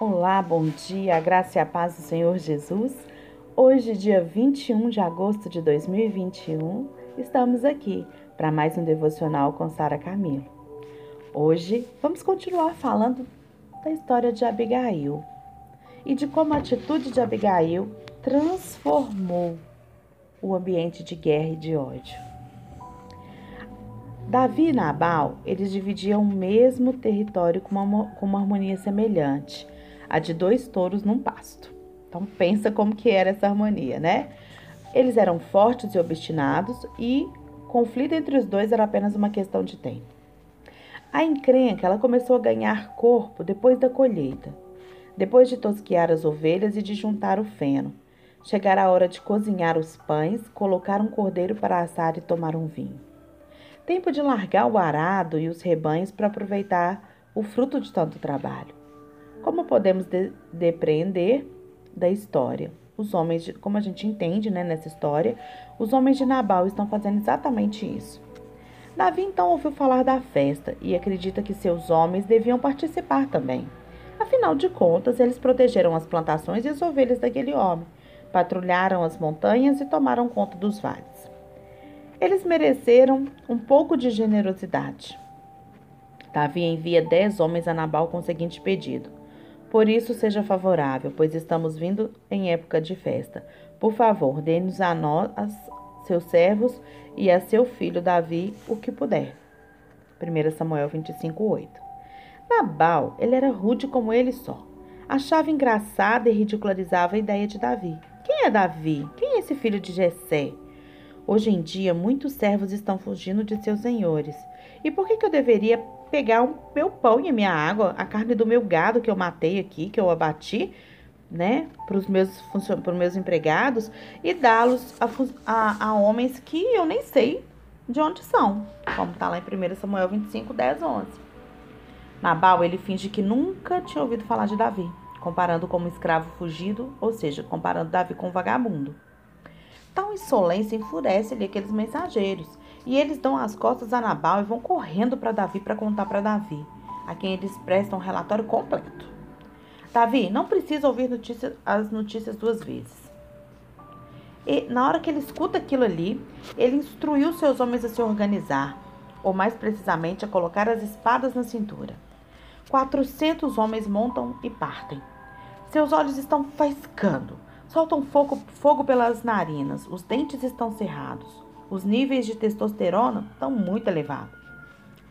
Olá, bom dia, graça e a paz do Senhor Jesus. Hoje, dia 21 de agosto de 2021, estamos aqui para mais um devocional com Sara Camilo. Hoje vamos continuar falando da história de Abigail e de como a atitude de Abigail transformou o ambiente de guerra e de ódio. Davi e Nabal, eles dividiam o mesmo território com uma, com uma harmonia semelhante, a de dois touros num pasto. Então pensa como que era essa harmonia, né? Eles eram fortes e obstinados e conflito entre os dois era apenas uma questão de tempo. A encrenca ela começou a ganhar corpo depois da colheita, depois de tosquear as ovelhas e de juntar o feno. Chegara a hora de cozinhar os pães, colocar um cordeiro para assar e tomar um vinho. Tempo de largar o arado e os rebanhos para aproveitar o fruto de tanto trabalho. Como podemos de depreender da história? Os homens, de, como a gente entende né, nessa história, os homens de Nabal estão fazendo exatamente isso. Davi então ouviu falar da festa e acredita que seus homens deviam participar também. Afinal de contas, eles protegeram as plantações e as ovelhas daquele homem patrulharam as montanhas e tomaram conta dos vales. Eles mereceram um pouco de generosidade. Davi envia dez homens a Nabal com o seguinte pedido: Por isso seja favorável, pois estamos vindo em época de festa. Por favor, dê-nos a nós, seus servos, e a seu filho Davi o que puder. 1 Samuel 25, 8. Nabal, ele era rude como ele só. Achava engraçada e ridicularizava a ideia de Davi. Quem é Davi? Quem é esse filho de Jessé? Hoje em dia, muitos servos estão fugindo de seus senhores. E por que, que eu deveria pegar o meu pão e a minha água, a carne do meu gado que eu matei aqui, que eu abati, né, para os meus, meus empregados e dá-los a, a, a, homens que eu nem sei de onde são, como está lá em 1 Samuel 25, 10, 11. Nabal, ele finge que nunca tinha ouvido falar de Davi comparando como escravo fugido, ou seja, comparando Davi com um vagabundo. Tal insolência enfurece-lhe aqueles mensageiros, e eles dão as costas a Nabal e vão correndo para Davi para contar para Davi, a quem eles prestam um relatório completo. Davi não precisa ouvir notícia, as notícias duas vezes. E na hora que ele escuta aquilo ali, ele instruiu seus homens a se organizar, ou mais precisamente a colocar as espadas na cintura. Quatrocentos homens montam e partem. Seus olhos estão faiscando. Soltam fogo, fogo pelas narinas. Os dentes estão cerrados. Os níveis de testosterona estão muito elevados.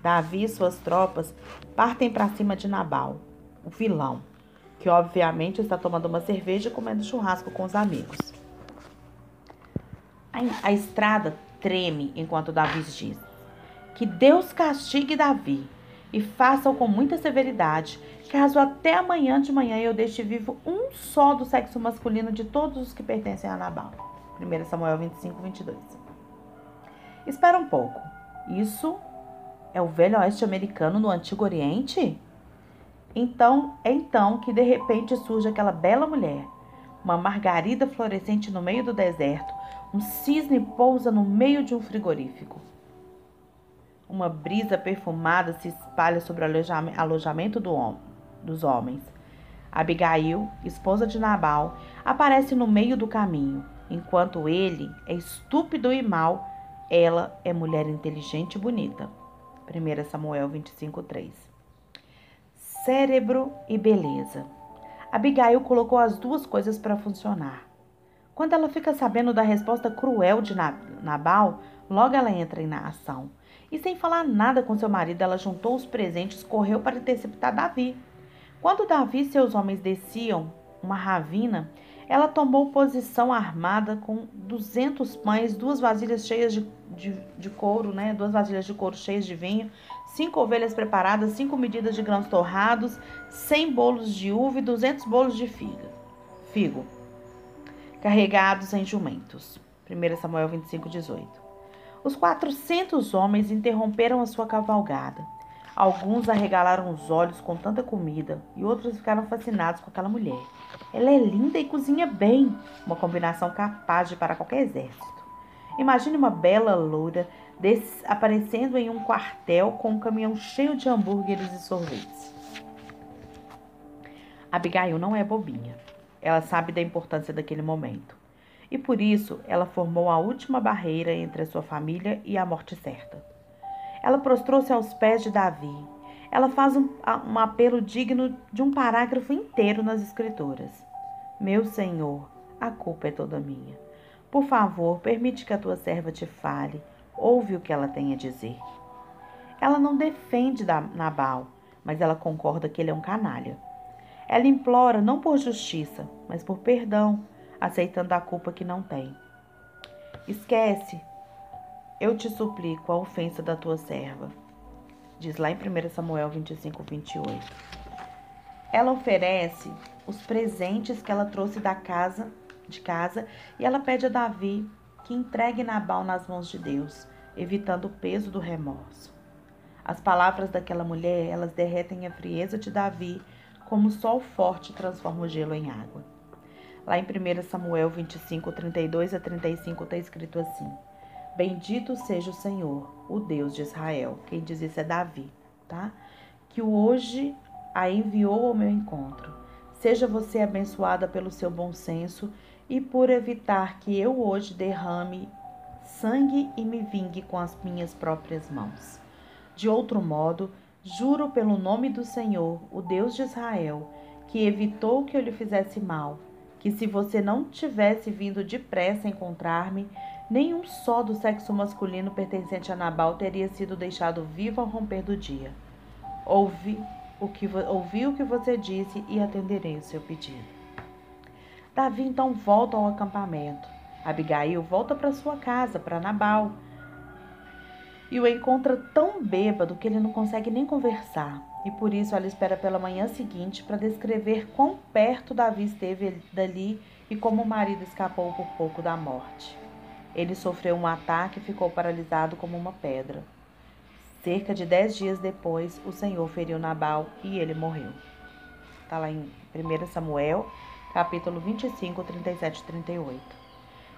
Davi e suas tropas partem para cima de Nabal, o vilão, que obviamente está tomando uma cerveja e comendo churrasco com os amigos. A, a estrada treme enquanto Davi diz: Que Deus castigue Davi e faça-o com muita severidade, caso até amanhã de manhã eu deixe vivo um só do sexo masculino de todos os que pertencem a Nabal. 1 Samuel 25, 22. Espera um pouco. Isso é o velho oeste americano no Antigo Oriente? Então, é então que de repente surge aquela bela mulher, uma margarida florescente no meio do deserto, um cisne pousa no meio de um frigorífico. Uma brisa perfumada se espalha sobre o alojamento do dos homens. Abigail, esposa de Nabal, aparece no meio do caminho. Enquanto ele é estúpido e mau, ela é mulher inteligente e bonita. 1 Samuel 25:3. Cérebro e beleza. Abigail colocou as duas coisas para funcionar. Quando ela fica sabendo da resposta cruel de Nabal, logo ela entra em ação. E sem falar nada com seu marido, ela juntou os presentes, correu para interceptar Davi. Quando Davi e seus homens desciam uma ravina, ela tomou posição armada com 200 pães, duas vasilhas cheias de, de, de, couro, né? Duas vasilhas de couro cheias de vinho, cinco ovelhas preparadas, cinco medidas de grãos torrados, 100 bolos de uva e 200 bolos de figa, figo, carregados em jumentos. 1 Samuel 25, 18. Os quatrocentos homens interromperam a sua cavalgada. Alguns arregalaram os olhos com tanta comida e outros ficaram fascinados com aquela mulher. Ela é linda e cozinha bem, uma combinação capaz de parar qualquer exército. Imagine uma bela loura aparecendo em um quartel com um caminhão cheio de hambúrgueres e sorvetes. Abigail não é bobinha. Ela sabe da importância daquele momento. E por isso ela formou a última barreira entre a sua família e a morte certa. Ela prostrou-se aos pés de Davi. Ela faz um, um apelo digno de um parágrafo inteiro nas Escrituras. Meu Senhor, a culpa é toda minha. Por favor, permite que a tua serva te fale. Ouve o que ela tem a dizer. Ela não defende Nabal, mas ela concorda que ele é um canalha. Ela implora não por justiça, mas por perdão, aceitando a culpa que não tem. Esquece, eu te suplico a ofensa da tua serva. Diz lá em 1 Samuel 25, 28. Ela oferece os presentes que ela trouxe da casa, de casa, e ela pede a Davi que entregue Nabal nas mãos de Deus, evitando o peso do remorso. As palavras daquela mulher, elas derretem a frieza de Davi, como o sol forte transforma o gelo em água. Lá em 1 Samuel 25, 32 a 35 está escrito assim: Bendito seja o Senhor, o Deus de Israel. Quem diz isso é Davi, tá? Que hoje a enviou ao meu encontro. Seja você abençoada pelo seu bom senso e por evitar que eu hoje derrame sangue e me vingue com as minhas próprias mãos. De outro modo, juro pelo nome do Senhor, o Deus de Israel, que evitou que eu lhe fizesse mal, que se você não tivesse vindo depressa encontrar-me, nenhum só do sexo masculino pertencente a Nabal teria sido deixado vivo ao romper do dia. Ouvi o que, ouvi o que você disse e atenderei o seu pedido. Davi então volta ao acampamento. Abigail volta para sua casa, para Nabal, e o encontra tão bêbado que ele não consegue nem conversar. E por isso ela espera pela manhã seguinte para descrever quão perto Davi esteve dali e como o marido escapou por pouco da morte. Ele sofreu um ataque e ficou paralisado como uma pedra. Cerca de dez dias depois, o Senhor feriu Nabal e ele morreu. Está lá em 1 Samuel, capítulo 25, 37 e 38.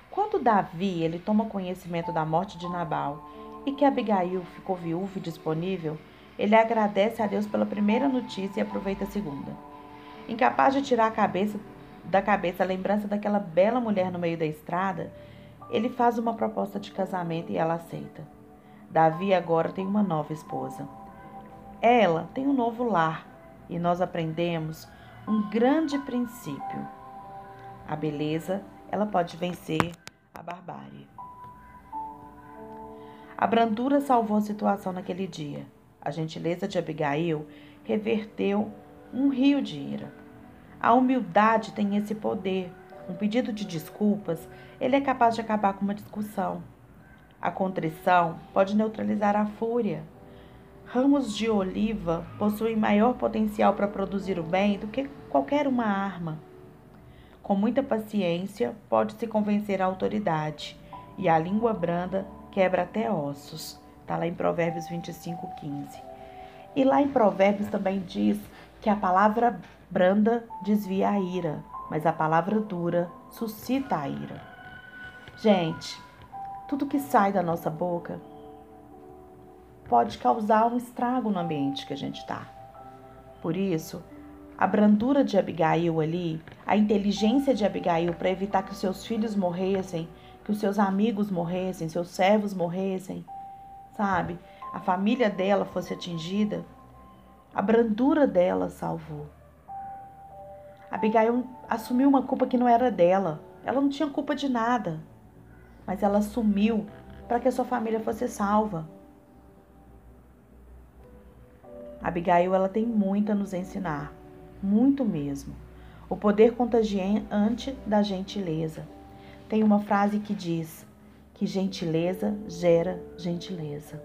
Quando Davi ele toma conhecimento da morte de Nabal e que Abigail ficou viúva e disponível, ele agradece a Deus pela primeira notícia e aproveita a segunda. Incapaz de tirar a cabeça da cabeça a lembrança daquela bela mulher no meio da estrada, ele faz uma proposta de casamento e ela aceita. Davi agora tem uma nova esposa. Ela tem um novo lar e nós aprendemos um grande princípio. A beleza, ela pode vencer a barbárie. A brandura salvou a situação naquele dia. A gentileza de Abigail reverteu um rio de ira. A humildade tem esse poder. Um pedido de desculpas, ele é capaz de acabar com uma discussão. A contrição pode neutralizar a fúria. Ramos de oliva possuem maior potencial para produzir o bem do que qualquer uma arma. Com muita paciência, pode-se convencer a autoridade, e a língua branda quebra até ossos. Está lá em Provérbios 25, 15. E lá em Provérbios também diz que a palavra branda desvia a ira, mas a palavra dura suscita a ira. Gente, tudo que sai da nossa boca pode causar um estrago no ambiente que a gente está. Por isso, a brandura de Abigail ali, a inteligência de Abigail para evitar que os seus filhos morressem, que os seus amigos morressem, seus servos morressem, sabe? A família dela fosse atingida, a brandura dela salvou. Abigail assumiu uma culpa que não era dela. Ela não tinha culpa de nada, mas ela assumiu para que a sua família fosse salva. Abigail ela tem muito a nos ensinar, muito mesmo. O poder contagiante da gentileza. Tem uma frase que diz que gentileza gera gentileza.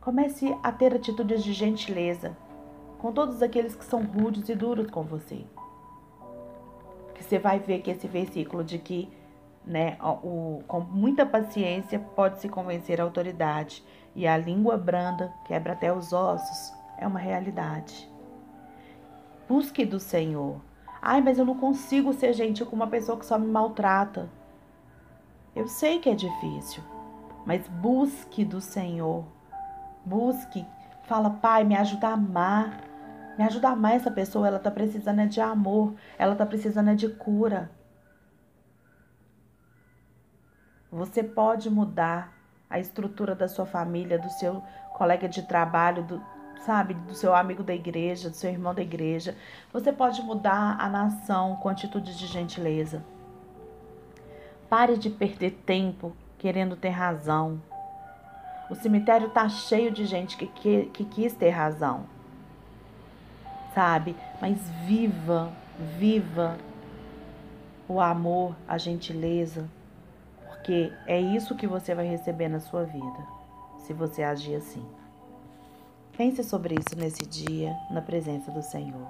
Comece a ter atitudes de gentileza com todos aqueles que são rudes e duros com você. Que você vai ver que esse versículo de que, né, o, com muita paciência pode se convencer a autoridade e a língua branda quebra até os ossos, é uma realidade. Busque do Senhor Ai, mas eu não consigo ser gentil com uma pessoa que só me maltrata. Eu sei que é difícil, mas busque do Senhor. Busque, fala, Pai, me ajuda a amar. Me ajuda a amar essa pessoa, ela tá precisando é de amor, ela tá precisando é de cura. Você pode mudar a estrutura da sua família, do seu colega de trabalho, do, sabe, do seu amigo da igreja, do seu irmão da igreja. Você pode mudar a nação com atitude de gentileza. Pare de perder tempo querendo ter razão. O cemitério tá cheio de gente que, que, que quis ter razão. Sabe? Mas viva, viva o amor, a gentileza, porque é isso que você vai receber na sua vida, se você agir assim. Pense sobre isso nesse dia, na presença do Senhor.